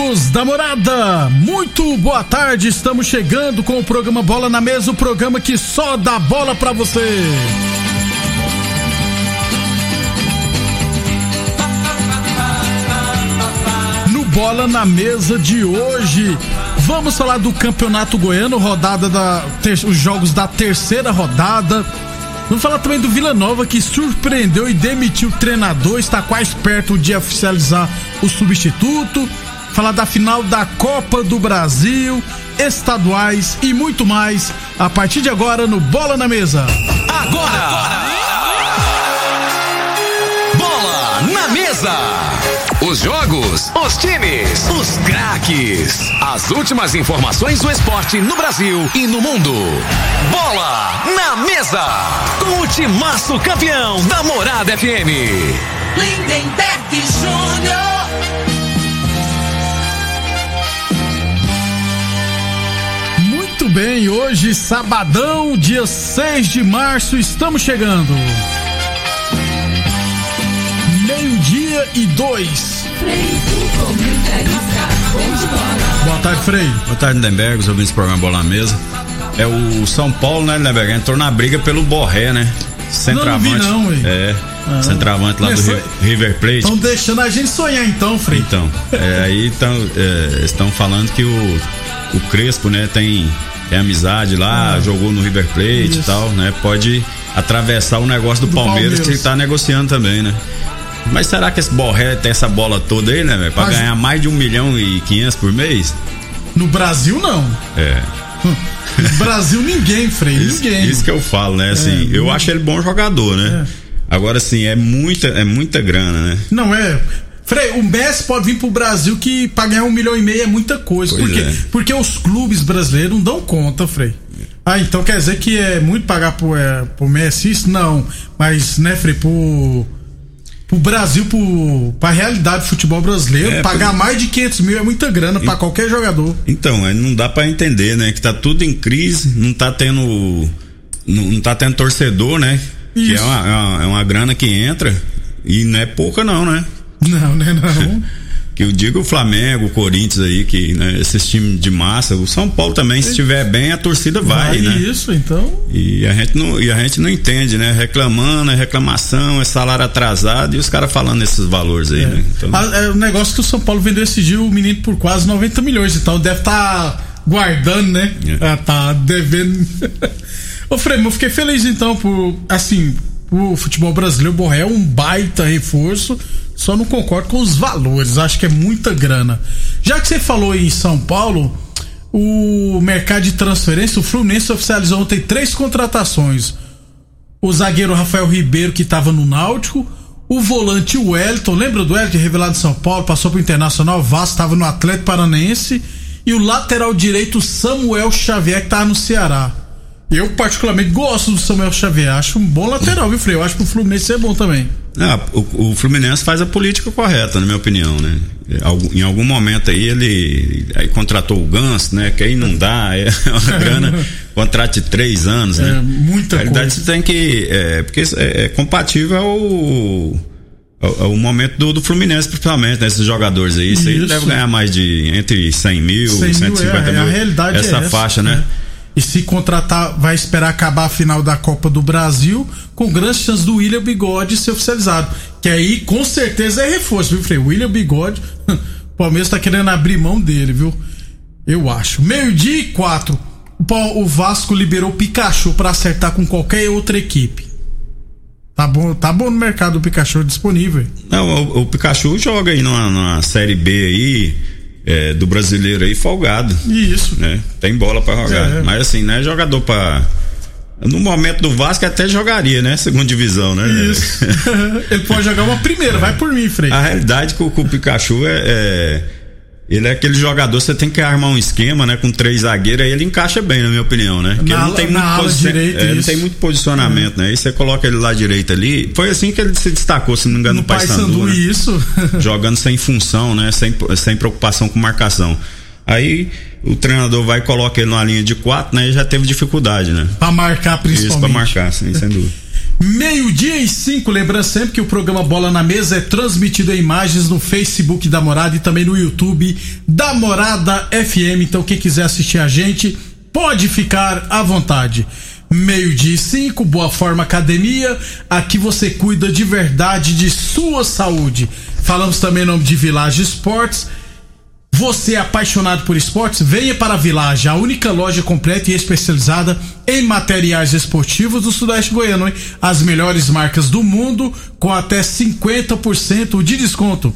Amigos da morada, muito boa tarde. Estamos chegando com o programa Bola na Mesa o programa que só dá bola pra você. No Bola na Mesa de hoje, vamos falar do Campeonato Goiano, rodada da. ter- os jogos da terceira rodada. Vamos falar também do Vila Nova que surpreendeu e demitiu o treinador, está quase perto de oficializar o substituto. Falar da final da Copa do Brasil, estaduais e muito mais a partir de agora no Bola na Mesa. Agora! Bola na mesa! Os jogos, os times, os craques. As últimas informações do esporte no Brasil e no mundo. Bola na mesa! Com o timaço campeão da Morada FM. Lindenberg Júnior. Bem, hoje, sabadão, dia 6 de março, estamos chegando. Meio-dia e dois. Boa tarde, Frei. Boa tarde, Lindenberg, os ouvintes do programa Bola na Mesa. É o São Paulo, né, Lindenberg? Entrou na briga pelo Borré, né? Centroavante. Não, não vi não. É, Ah. centroavante lá do Começou- River Plate. Estão deixando a gente sonhar então, Frei. Então, é, aí tão, é, estão falando que o, o Crespo, né, tem, tem amizade lá, Ah. jogou no River Plate Isso. e tal, né? Pode atravessar o negócio do, Do Palmeiras, Palmeiras. que ele tá negociando também, né? Mas será que esse Borré tem essa bola toda aí, né, velho? Pra Mas- ganhar mais de um milhão e quinhentos por mês? No Brasil, não. É. No Brasil, ninguém, Frei. Isso, ninguém. isso que eu falo, né? Assim, É, eu acho ele bom jogador, né? Agora, assim, é muita, é muita grana, né? Não é. Frei, o Messi pode vir pro Brasil que pra ganhar um milhão e meio é muita coisa. Pois Por quê? é. Porque os clubes brasileiros não dão conta, Frei. Ah, então quer dizer que é muito pagar pro, é, pro Messi isso? Não. Mas, né, Frei, pro, pro Brasil, pro, pra realidade do futebol brasileiro, É, pagar por- mais de 500 mil é muita grana pra qualquer jogador. Então, aí não dá pra entender, né? Que tá tudo em crise, não tá tendo. Não, não tá tendo torcedor, né? Que é Isso. uma, é uma, é uma grana que entra e não é pouca, não, né? Não, né, não. Que eu digo o Flamengo, o Corinthians aí, que né, esses times de massa, o São Paulo também, se estiver bem, a torcida vai, né? Isso, então. E a gente não, e a gente não entende, né? Reclamando, é reclamação, é salário atrasado e os caras falando esses valores aí, né? Então, Ah, é o negócio que o São Paulo vendeu esse dia o menino por quase 90 milhões, então deve estar guardando, né? É. Ah, tá devendo. Ô, Frei, eu fiquei feliz então por, assim, o futebol brasileiro, o Borré é um baita reforço, só não concordo com os valores, acho que é muita grana. Já que você falou em São Paulo, o mercado de transferência, o Fluminense oficializou ontem três contratações o zagueiro Rafael Ribeiro, que estava no Náutico, o volante Wellington, lembra do Wellington, revelado em São Paulo, passou pro Internacional, Vasco estava no Atlético Paranaense, e o lateral direito Samuel Xavier, que tá no Ceará. Eu, particularmente, gosto do Samuel Xavier, acho um bom lateral, viu, Frei? Eu acho que o Fluminense é bom também. Ah, o, o Fluminense faz a política correta, na minha opinião, né? Algum- Em algum momento aí ele aí contratou o Ganso, né? Que aí não dá, é uma grana, contrato de três anos, né? É, muita Na realidade, coisa. você tem que. É, porque é, é compatível ao, ao momento do, do Fluminense, principalmente, né? Esses jogadores aí. Isso aí deve ganhar mais de entre 100 mil, 100 mil 150 é, mil. a realidade essa é essa, faixa, né? E se contratar, vai esperar acabar a final da Copa do Brasil, com grandes chances do William Bigode ser oficializado. Que aí, com certeza, é reforço, viu, Frei? William Bigode, o Palmeiras tá querendo abrir mão dele, viu? Eu acho. Meio-dia e quatro. O Vasco liberou o Pikachu pra acertar com qualquer outra equipe. Tá bom, tá bom no mercado o Pikachu disponível. Não, o, o Pikachu joga aí numa série B aí, é, do brasileiro aí, folgado. Isso. né? Tem bola pra jogar. É. Mas assim, não é jogador pra. No momento do Vasco até jogaria, né? Segunda divisão, né? Isso. Ele pode jogar uma primeira, vai por mim, Frei. A realidade que o, que o Pikachu é, é, Ele é aquele jogador, você tem que armar um esquema, né? Com três zagueiros, aí ele encaixa bem, na minha opinião, né? Porque Na ele não tem na muito posi- direita, é, ele tem muito posicionamento, né? Aí você coloca ele lá direito ali. Foi assim que ele se destacou, se não me engano, no no Paysandu, né? isso. jogando sem função, né? Sem, sem preocupação com marcação. Aí o treinador vai e coloca ele numa linha de quatro, né? E já teve dificuldade, né? pra marcar principalmente. Isso pra marcar, sim, sem dúvida. Meio-dia e cinco, lembrando sempre que o programa Bola na Mesa é transmitido em imagens no Facebook da Morada e também no YouTube da Morada FM. Então, quem quiser assistir a gente, pode ficar à vontade. Meio-dia e cinco, Boa Forma Academia. Aqui você cuida de verdade de sua saúde. Falamos também em nome de Village Esportes. Você é apaixonado por esportes? Venha para a Village, a única loja completa e especializada em materiais esportivos do Sudeste Goiano, hein? As melhores marcas do mundo com até 50% de desconto.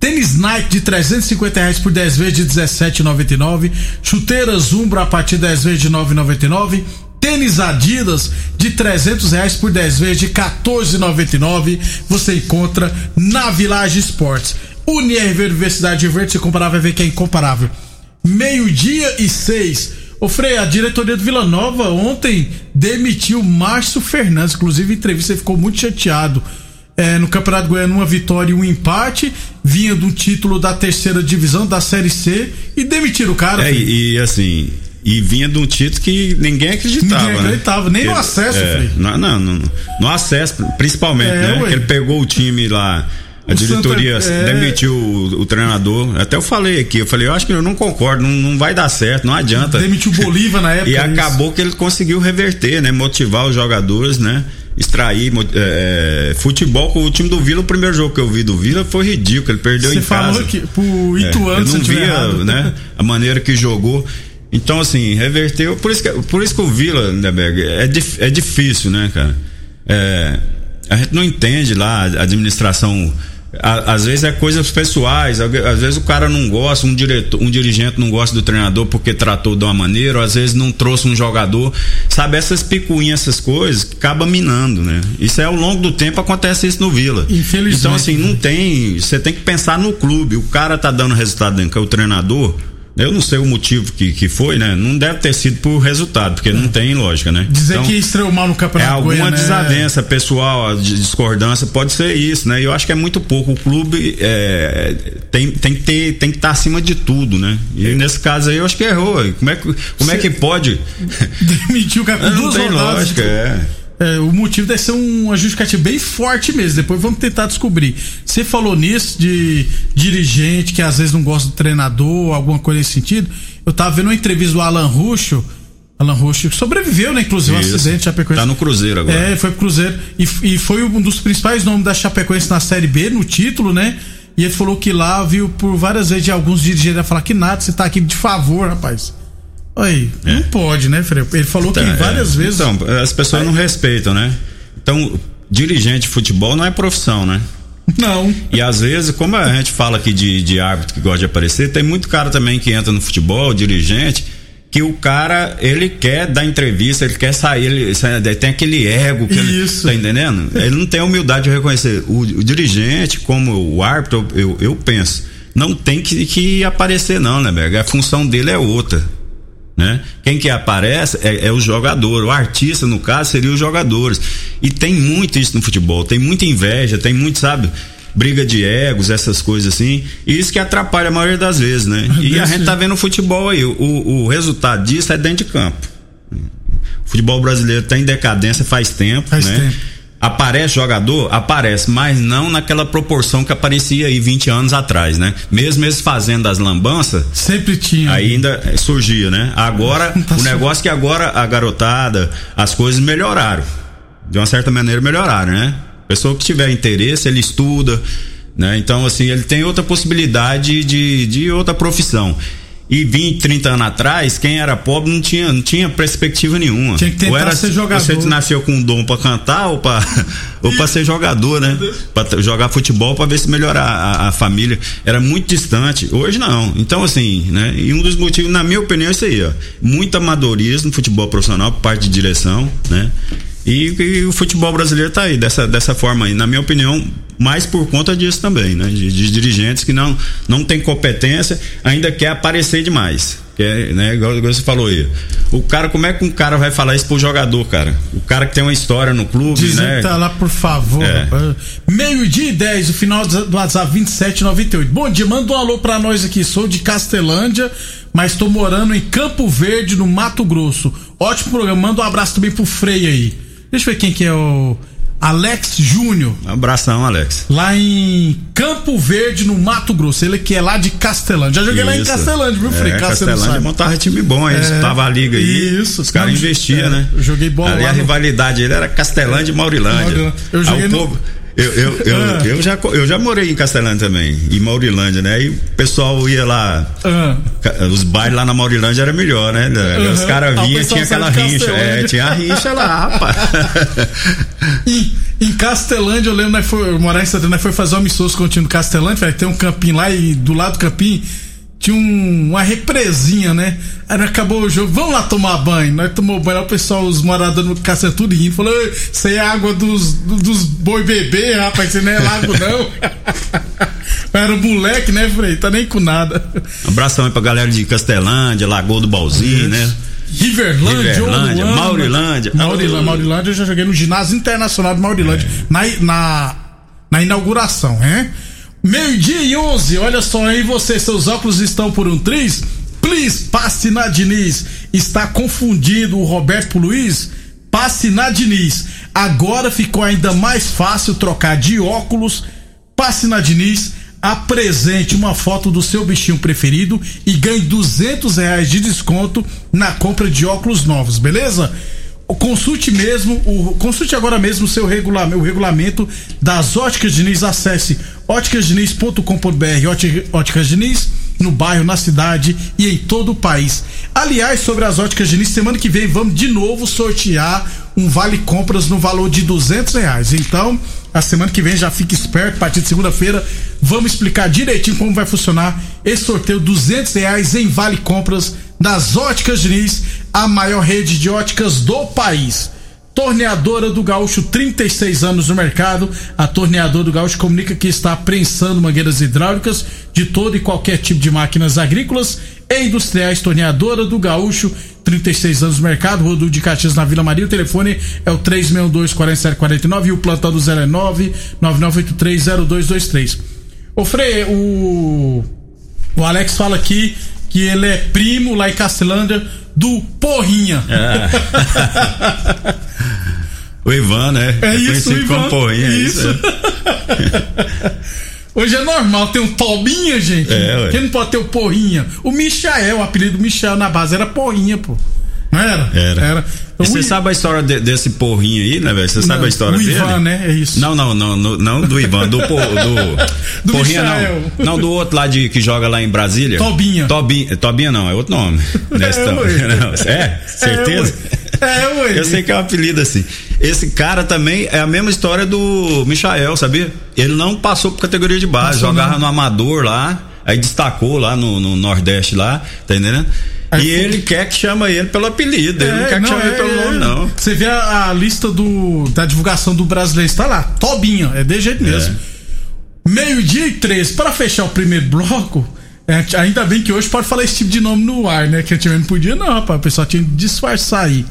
Tênis Nike de 350 reais por 10 vezes de 17,99. Chuteiras Umbro a partir de 10 vezes de 9,99. Tênis Adidas de 300 reais por 10 vezes de 14,99. Você encontra na Village Esportes. UniRV Universidade Verde, se comparar, vai ver que é incomparável. Meio-dia e seis. Ô Frei, a diretoria do Vila Nova ontem demitiu Márcio Fernandes. Inclusive, em entrevista, ele ficou muito chateado. É, no Campeonato Goiano, uma vitória e um empate. Vinha do título da terceira divisão, da Série C, e demitiram o cara. É, e, e, assim, e vinha de um título que ninguém acreditava. Ninguém né? acreditava, nem no Porque- acesso, é, Frei. Não, não, não, no acesso, principalmente, É, né? ele pegou o time lá. A diretoria Santa- é. demitiu o, o treinador. Até eu falei aqui, eu falei, eu acho que eu não concordo, não, não vai dar certo, não adianta. Demitiu o Bolívar na época. E isso. acabou que ele conseguiu reverter, né? Motivar os jogadores, né? Extrair é, é, futebol com o time do Vila. O primeiro jogo que eu vi do Vila foi ridículo. Ele perdeu Você em falou casa. que pro É, Ituano, eu não eu tiver via, errado. né? A maneira que jogou. Então, assim, reverteu. Por isso que, por isso que o Vila, Lindeberg, é, dif- é difícil, né, cara? É, a gente não entende lá a administração. A- às vezes é coisas pessoais, às vezes o cara não gosta, um diretor, um dirigente não gosta do treinador porque tratou de uma maneira, ou às vezes não trouxe um jogador, sabe essas picuinhas, essas coisas, acaba minando, né? Isso é ao longo do tempo acontece isso no Vila. Infelizmente. Então assim, não tem, você tem que pensar no clube, o cara tá dando resultado dentro, que é o treinador, eu não sei o motivo que, que foi, né? Não deve ter sido por resultado, porque não tem lógica, né? Dizer Então, que estreou mal no é Campeonato alguma Goiano, né? desavença pessoal, de discordância, pode ser isso, né? E eu acho que é muito pouco. O clube é, tem, tem que ter, tem que estar acima de tudo, né? E nesse caso aí eu acho que errou. Como é que, como é que pode? Demitiu o com não tem lógica, é. É, o motivo deve ser um justificativo bem forte mesmo. Depois vamos tentar descobrir. Você falou nisso de dirigente que às vezes não gosta do treinador, alguma coisa nesse sentido. Eu tava vendo uma entrevista do Alan Ruschel. Alan que sobreviveu, né? Inclusive, um Isso. acidente Chapecoense. Tá no Cruzeiro agora. É, foi pro Cruzeiro. E, e foi um dos principais nomes da Chapecoense na Série B, no título, né? E ele falou que lá viu por várias vezes alguns dirigentes falar que nada, você tá aqui de favor, rapaz. Oi, não pode, né, Freire? Ele falou que Então, é, várias vezes. Então, as pessoas não respeitam, né? Então, dirigente de futebol não é profissão, né? Não. E às vezes, como a gente fala aqui de, de árbitro que gosta de aparecer, tem muito cara também que entra no futebol, dirigente, que o cara, ele quer dar entrevista, ele quer sair, ele, tem aquele ego que ele, Isso. tá entendendo? Ele não tem a humildade de reconhecer. O, o dirigente, como o árbitro, eu, eu penso, não tem que, que aparecer não, né, Berg? A função dele é outra. Né? Quem que aparece é, é o jogador, o artista no caso seria os jogadores. E tem muito isso no futebol, tem muita inveja, tem muito, sabe, briga de egos, essas coisas assim. E isso que atrapalha a maioria das vezes, né? E a gente tá vendo o futebol aí, o, o resultado disso é dentro de campo. O futebol brasileiro tá em decadência faz tempo, Faz né? tempo. Aparece jogador? Aparece, mas não naquela proporção que aparecia aí 20 anos atrás, né? Mesmo eles fazendo as lambanças, Sempre tinha. Ainda surgia, né? Agora, Tá o negócio é que agora a garotada, as coisas melhoraram. De uma certa maneira melhoraram, né? Pessoa que tiver interesse, ele estuda, né? Então, assim, ele tem outra possibilidade de, de outra profissão. E 20, 30 anos atrás, quem era pobre não tinha, não tinha perspectiva nenhuma. Tinha que tentar ou era, ser jogador. Você nasceu com um dom pra cantar ou pra, ou pra ser jogador, né? Pra jogar futebol pra ver se melhorar a, a família. Era muito distante. Hoje não. Então, assim, né? E um dos motivos, na minha opinião, é isso aí, ó. Muito amadorismo no futebol profissional, por parte de direção, né? E, e o futebol brasileiro tá aí, dessa, dessa forma aí. Na minha opinião, mais por conta disso também, né? De, de dirigentes que não, não tem competência, ainda quer aparecer demais. Quer, né? Igual, igual você falou aí. O cara, como é que um cara vai falar isso pro jogador, cara? O cara que tem uma história no clube, Dizendo né? tá lá, por favor. É. Meio-dia e 10, o final do do WhatsApp 2798. Bom dia, manda um alô pra nós aqui. Sou de Castelândia, mas tô morando em Campo Verde, no Mato Grosso. Ótimo programa. Manda um abraço também pro Frei aí. Deixa eu ver quem que é o. Alex Júnior, Um abração, Alex. lá em Campo Verde, no Mato Grosso. Ele que é lá de Castelândia. Já joguei lá em Isso. Castelândia, viu, Frei? É, você não Castelândia montava time bom, aí É, disputava a liga aí. isso. Os caras investiam, é, né? eu joguei bola Ali lá a no- rivalidade ele era Castelândia e Maurilândia. Eu Aí joguei o no- povo- Eu, eu, eu, Ah. eu, já, eu já morei em Castelândia também, em Maurilândia, né? E o pessoal ia lá, Ah. os bailes lá na Maurilândia era melhor, né? Os Uhum. caras Ah, vinham, tinha aquela. Castelândia. É, tinha a rincha lá, rapaz. Em, em Castelândia, eu lembro, nós foi, eu morar em Santana, foi fazer amistoso com o time do Castelândia, tem um campinho lá e do lado do campinho tinha um- uma represinha, né? Aí acabou o jogo, vamos lá tomar banho. Nós tomamos banho, o pessoal, os moradores do Castelândia tudo rindo, falou, "Ei, isso é água dos, do- dos boi bebê, rapaz, isso não é lago não. Era moleque, né, Frei? Tá nem com nada. Um abração aí pra galera de Castelândia, Lagoa do Balzinho, né? Riverlândia, Riverlândia. Maurilândia. Maurilândia, Maurilândia, eu já joguei no ginásio internacional de Maurilândia, na, na, na inauguração, né? Meio-dia e 11, olha só aí você, seus óculos estão por um triz? Please, passe na Diniz. Está confundindo o Roberto Luiz? Passe na Diniz. Agora ficou ainda mais fácil trocar de óculos. Passe na Diniz, apresente uma foto do seu bichinho preferido e ganhe 200 reais de desconto na compra de óculos novos, beleza? Consulte mesmo, o, consulte agora mesmo seu regulamento, o regulamento das Óticas Diniz. Acesse óticasdiniz.com.br, Óti- Óticas Diniz, no bairro, na cidade e em todo o país. Aliás, sobre as Óticas Diniz, semana que vem vamos de novo sortear um vale compras no valor de 200 reais. Então, a semana que vem já fique esperto, a partir de segunda-feira, vamos explicar direitinho como vai funcionar esse sorteio 200 reais em vale compras das Óticas Diniz, a maior rede de óticas do país. Torneadora do Gaúcho, 36 anos no mercado. A Torneadora do Gaúcho comunica que está prensando mangueiras hidráulicas de todo e qualquer tipo de máquinas agrícolas e industriais. Torneadora do Gaúcho, 36 anos no mercado. Rodul de Caxias na Vila Maria. O telefone é o 362-4749 e o plantão do 09 99830223. Ô Frei, o, o Alex fala aqui que ele é primo lá em Castelândia do Porrinha. O Ivan, né? É isso, conhecido Ivan. como Porrinha, é Isso. é. Hoje é normal ter um Tobinha, gente. É, ué. Quem não pode ter o Porrinha? O Michael, o apelido Michael na base era Porrinha, pô. Não era? Era. Era. Você I- sabe a história de- desse porrinho aí, né, velho? Você sabe Não, a história dele? Ivan, né? É isso. Não, não, não, não, não do Ivan, do, por, do, Do Michael. não. Não, do outro lá de, que joga lá em Brasília. Tobinha. Tobinha, Tobinha não, é outro nome. Nesse É, ué. não, é, certeza? É, ué. É. Eu sei que é um apelido assim. Esse cara também é a mesma história do Michael, sabia? Ele não passou por categoria de base, Passou jogava não. no Amador lá, aí destacou lá no, no Nordeste lá, tá entendendo? E ele quer que chama ele pelo apelido, ele não quer que chame ele pelo nome, não. Você vê a, a lista do, da divulgação do brasileiro, está lá, Tobinha, é de jeito mesmo. Meio-dia e três, para fechar o primeiro bloco, é, ainda bem que hoje pode falar esse tipo de nome no ar, né? Que antigamente não podia, não, rapaz, o pessoal tinha que disfarçar aí.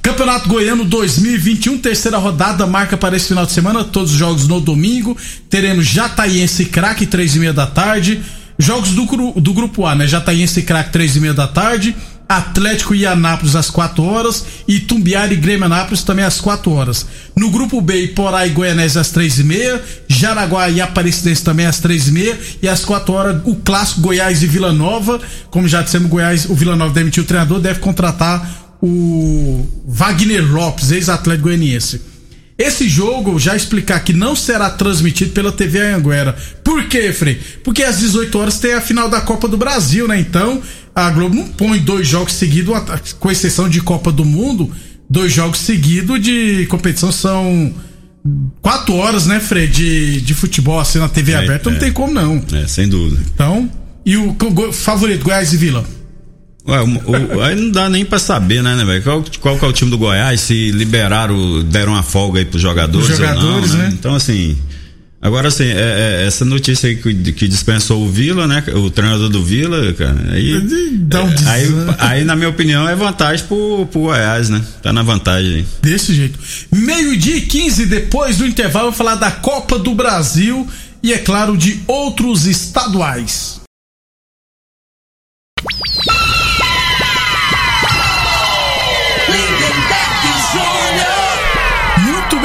Campeonato Goiano 2021, terceira rodada, marca para esse final de semana, todos os jogos no domingo. Teremos Jataiense e Craque, três e meia da tarde. Jogos do, do grupo A, né? Jataiense e Craque, três e meia da tarde. Atlético e Anápolis às 4 horas. E Tumbiara e Grêmio Anápolis também às 4 horas. No grupo B, Iporá e Goianese às 3 e meia. Jaraguá e Aparecidense também às 3 e meia. E às 4 horas, o clássico Goiás e Vila Nova. Como já dissemos, Goiás, o Vila Nova demitiu o treinador, deve contratar o Wagner Lopes, ex-atleta goianiense. Esse jogo, já explicar que não será transmitido pela TV Anguera. Por quê, Frei? Porque às 18 horas tem a final da Copa do Brasil, né? Então, a Globo não põe dois jogos seguidos, com exceção de Copa do Mundo, dois jogos seguidos de competição são quatro horas, né, Fred, de, de futebol assim na TV é, aberta, é. não tem como não. É, sem dúvida. Então, e o, o favorito, Goiás e Vila? Ué, o, o, aí não dá nem pra saber, né, né, velho? Qual, qual que é o time do Goiás? Se liberaram, deram uma folga aí pros jogadores, Os jogadores ou não, né? né? Então, assim, Agora, assim, é, é, essa notícia aí que, que, dispensou o Vila, né? O treinador do Vila, cara, aí. Dá um é, aí, aí, na minha opinião, é vantagem pro, pro Goiás, né? Tá na vantagem aí. Desse jeito. Meio-dia e 15, depois do intervalo, eu vou falar da Copa do Brasil e, é claro, de outros estaduais.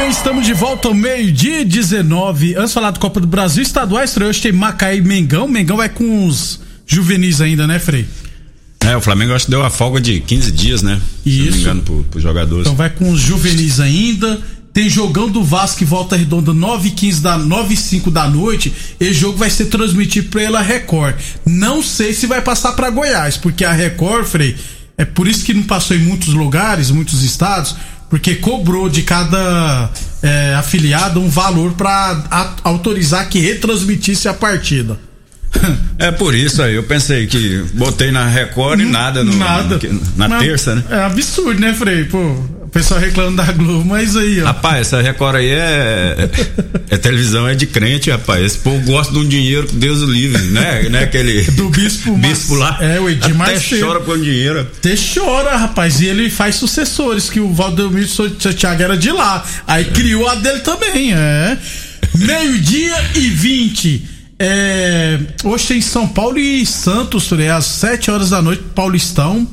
Bem, estamos de volta ao meio-dia 19. Antes de falar do Copa do Brasil, estaduais, hoje tem Macaé e Mengão. Mengão vai com os juvenis ainda, né, Frei? É, o Flamengo acho que deu a folga de 15 dias, né? Isso. Se não me engano, pro, pros jogadores. Então vai com os juvenis ainda. Tem jogão do Vasco e Volta Redonda 9 15 da 9 5 da noite. Esse jogo vai ser transmitido pela Record. Não sei se vai passar para Goiás, porque a Record, Frei, é por isso que não passou em muitos lugares, muitos estados, porque cobrou de cada é, afiliado um valor para autorizar que retransmitisse a partida. É por isso aí, eu pensei que botei na Record e nada no, nada. No, na mas terça, né? É absurdo, né, Frei? Pô, pessoal reclama da Globo, mas aí, ó. Rapaz, essa Record aí é, é televisão, é de crente, rapaz. Esse povo gosta de um dinheiro que Deus o livre, né? né? Aquele do bispo, bispo lá. É, o Edir Até chora por dinheiro. Até chora, rapaz. E ele faz sucessores, que o Valdemir Santiago era de lá. Aí criou a dele também, é. Meio-dia e vinte. É, hoje tem São Paulo e Santos, é às 7 horas da noite, Paulistão.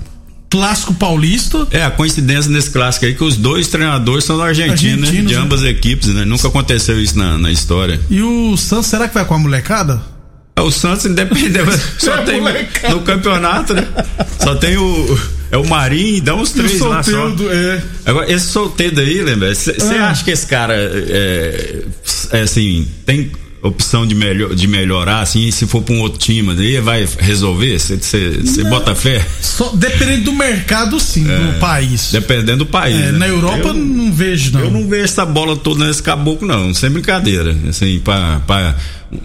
Clássico paulista. É, a coincidência nesse clássico aí que os dois treinadores são da Argentina, né? De né? ambas as equipes, né? Nunca aconteceu isso na, na história. E o Santos, será que vai com a molecada? É, o Santos, independente, só é tem molecada. no campeonato, né? Só tem o. É o Marinho, dá uns três lá só. É. Agora, esse solteiro aí, lembra? Você ah. acha que esse cara é, é assim, tem opção de, melhor, de melhorar, assim, se for para um outro time, aí vai resolver? Você bota fé? Só, dependendo do mercado, sim, é, do país. Dependendo do país. É, né? Na Europa eu, não vejo, não. Eu não vejo essa bola toda nesse caboclo, não, sem brincadeira. Assim, para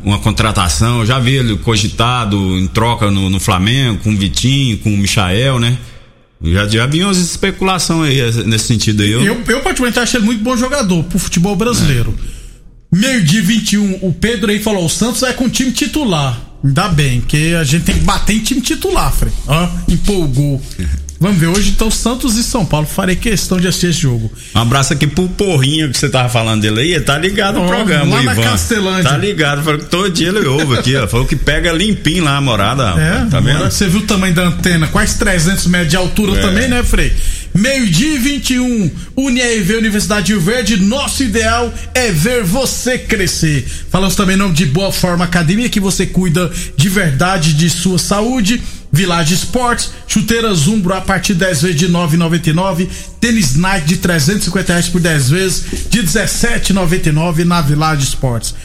uma contratação, eu já vi ele cogitado em troca no, no Flamengo, com o Vitinho, com o Michael, né? Já, já vinha umas especulações aí nesse sentido aí. Eu, eu, eu particularmente achei ele muito bom jogador pro futebol brasileiro. É. Meio-dia 21, o Pedro aí falou: o Santos vai com o time titular. Ainda bem, que a gente tem que bater em time titular, Frei. Ó, empolgou. Vamos ver, hoje então Santos e São Paulo. Farei questão de assistir esse jogo. Um abraço aqui pro Porrinho que você tava falando dele aí. Tá ligado no oh, programa, lá Ivan. Na Castelândia. Tá ligado. Falou que todo dia ele ouve aqui, ó. Falou que pega limpinho lá a morada. É, tá vendo? Você viu o tamanho da antena? Quase 300 metros de altura é. também, né, Frei? Meio-dia e 21. UniRV Universidade Rio Verde. Nosso ideal é ver você crescer. Falamos também em nome de Boa Forma Academia, que você cuida de verdade de sua saúde. Village Sports, chuteiras Umbro a partir de 10 vezes de 9,99, tênis Nike de 350 reais por 10 vezes de 17,99 na Village Sports.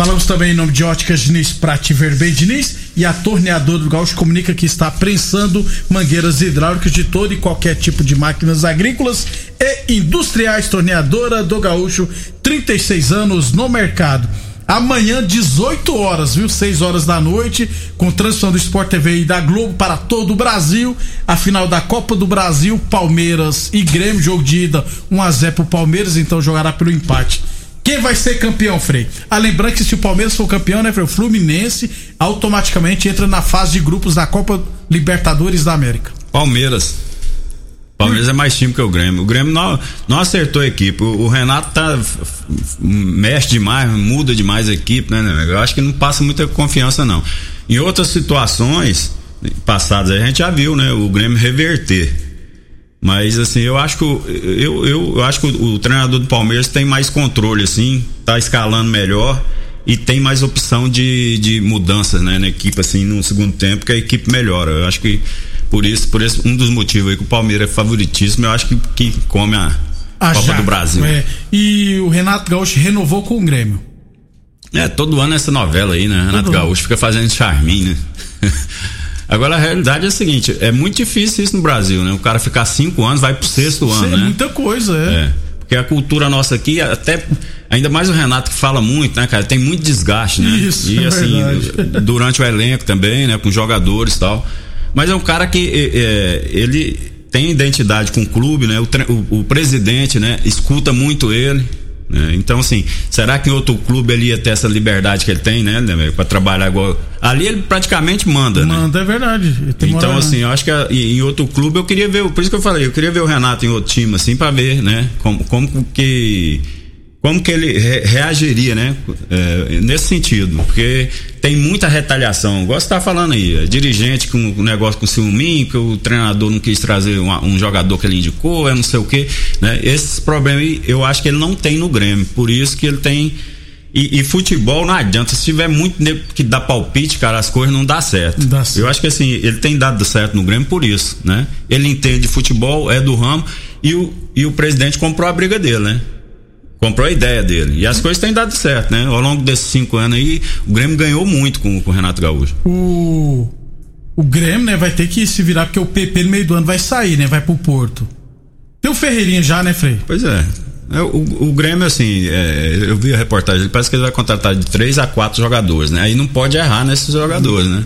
Falamos também em nome de Óticas Diniz, Prate Verben Diniz e a torneadora do Gaúcho comunica que está prensando mangueiras hidráulicas de todo e qualquer tipo de máquinas agrícolas e industriais. Torneadora do Gaúcho, 36 anos no mercado. Amanhã, 18 horas, viu? 6 horas da noite, com transmissão do Sport TV e da Globo para todo o Brasil. A final da Copa do Brasil, Palmeiras e Grêmio, jogo de ida 1x0 pro Palmeiras, então jogará pelo empate. Quem vai ser campeão, Frei? Ah, lembrando que se o Palmeiras for campeão, né, Frei? O Fluminense automaticamente entra na fase de grupos da Copa Libertadores da América. Palmeiras. Palmeiras é mais time que o Grêmio. O Grêmio não, não acertou a equipe. O, o Renato tá mexe demais, muda demais a equipe, né, né? Eu acho que não passa muita confiança não. Em outras situações passadas a gente já viu, né, o Grêmio reverter. Mas assim, eu acho que eu, eu, eu acho que o, o, treinador do Palmeiras tem mais controle, assim, tá escalando melhor e tem mais opção de, de mudanças né, na equipe, assim, no segundo tempo, que a equipe melhora. Eu acho que por isso, por esse, um dos motivos aí que o Palmeiras é favoritíssimo, eu acho que, que come a, a Copa do Brasil. É. E o Renato Gaúcho renovou com o Grêmio. É, todo ano essa novela aí, né? Renato Gaúcho fica fazendo charminho, né? Agora a realidade é a seguinte: é muito difícil isso no Brasil, né? O cara ficar cinco anos, vai pro sexto Isso ano, é né? muita coisa, é. É. Porque a cultura nossa aqui, até. Ainda mais o Renato que fala muito, né, cara? Tem muito desgaste, né? Isso, e é assim, durante o elenco também, né? Com jogadores e tal. Mas é um cara que é, é, ele tem identidade com o clube, né? O, o- o presidente, né? Escuta muito ele. Né? Então, assim, será que em outro clube ele ia ter essa liberdade que ele tem, né, né para trabalhar igual. Ali ele praticamente manda, né? Manda, é verdade. Então, moral, assim, né? eu acho que a- em em outro clube eu queria ver, por isso que eu falei, eu queria ver o Renato em outro time, assim, pra ver, né? Como, como que. Como que ele re- reagiria, né? É, nesse sentido. Porque tem muita retaliação. Igual você tá falando aí, é dirigente com um negócio com ciúminho, que o treinador não quis trazer uma- um, jogador que ele indicou, é não sei o quê. Né? Esses problemas eu acho que ele não tem no Grêmio. Por isso que ele tem. E, e futebol não adianta. Se tiver muito nego que dá palpite, cara, as coisas não dá certo. Dá certo. Eu acho que assim, ele tem dado certo no Grêmio por isso, né? Ele entende futebol, é do ramo, e o, e o presidente comprou a briga dele, né? Comprou a ideia dele. E as coisas têm dado certo, né? Ao longo desses cinco anos aí, o Grêmio ganhou muito com, com o Renato Gaúcho. O, o Grêmio, né, vai ter que se virar, porque o PP no meio do ano vai sair, né? Vai pro Porto. Tem o Ferreirinha já, né, Frei? Pois é. É, O, o Grêmio, assim, é, eu vi a reportagem, parece que ele vai contratar de três a quatro jogadores, né? Aí não pode errar nesses jogadores, né?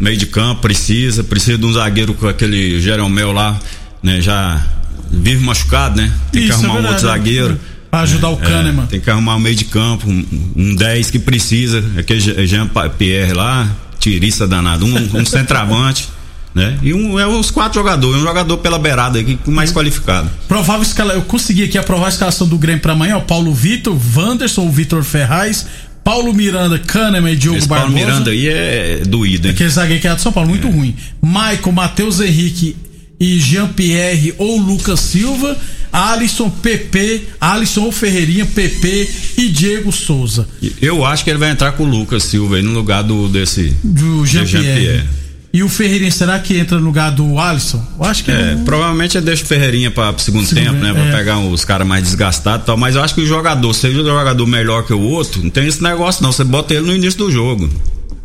Meio de campo, precisa, precisa de um zagueiro com aquele Jeromel lá, né? Já vive machucado, né? Tem que Isso, arrumar é um outro verdade. zagueiro. Pra ajudar o É, Kahneman. tem que arrumar um meio de campo, um, um 10 que precisa, aquele Je- Jean Pierre lá, tiriça danado, um, um centroavante, né? E um, é os quatro jogadores, um jogador pela beirada aí, que- mais qualificado. Provável escala, eu consegui aqui aprovar a escalação do Grêmio pra amanhã, ó, Paulo Vitor, Wanderson, Vitor Ferraz, Paulo Miranda, Kahneman e Diogo Esse Paulo Barbosa. Miranda aí é doído, hein? Aquele zagueiro que é de São Paulo, muito ruim. Maicon, Matheus Henrique e Jean-Pierre ou Lucas Silva. Alisson, PP, Alisson ou Ferreirinha, PP e Diego Souza. Eu acho que ele vai entrar com o Lucas Silva aí no lugar do desse. Do Jean-Pierre. Jean-Pierre. e o Ferreirinha, será que entra no lugar do Alisson? Eu acho que É, não. provavelmente deixa o Ferreirinha para o segundo, Segundo tempo, né? Pra é. pegar os caras mais desgastados e tal. Mas eu acho que o jogador, seja o jogador melhor que o outro, não tem esse negócio não. Você bota ele no início do jogo.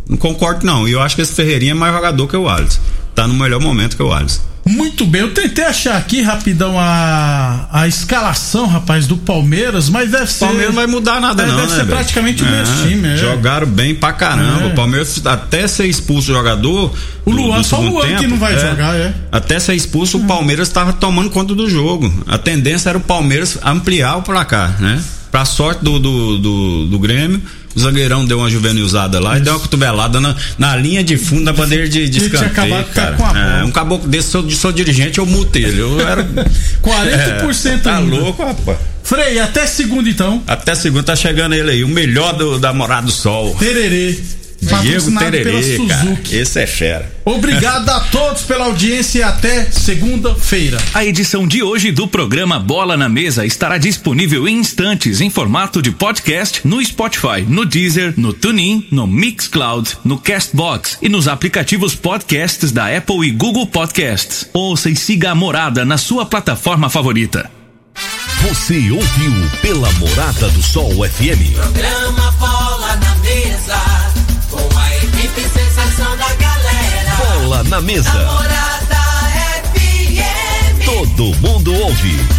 Não concordo não. E eu acho que esse Ferreirinha é mais jogador que o Alisson. Tá no melhor momento que o Alisson. Muito bem, eu tentei achar aqui rapidão a, a escalação, rapaz, do Palmeiras, mas deve O ser. Palmeiras não vai mudar nada, É, não. deve né, ser velho? praticamente o mesmo time, é. Jogaram bem pra caramba. É. O Palmeiras, até ser expulso o jogador. O do- Luan, do só o Luan que tempo, não vai jogar, é. Até ser expulso, o Palmeiras estava tomando conta do jogo. A tendência era o Palmeiras ampliar o placar, né? Pra sorte do, do, do, do Grêmio, o zagueirão deu uma juvenilzada lá e deu uma cotovelada na, na linha de fundo da bandeira de, de escanteio, cara. com a bola. É, um caboclo desse, sou, sou dirigente, eu multo ele. Eu era. 40% tá ainda. louco, rapaz. Frei, até segunda então. Até segunda tá chegando ele aí, o melhor do, da Morada do Sol. Tererê. Diego Tererê, cara. Esse é fera. Obrigado a todos pela audiência e até segunda-feira. A edição de hoje do programa Bola na Mesa estará disponível em instantes em formato de podcast no Spotify, no Deezer, no TuneIn, no Mixcloud, no Castbox e nos aplicativos podcasts da Apple e Google Podcasts. Ouça e siga a Morada na sua plataforma favorita. Você ouviu pela Morada do Sol FM. Programa Bola na sensação da galera. Bola na mesa. FM. Todo mundo ouve.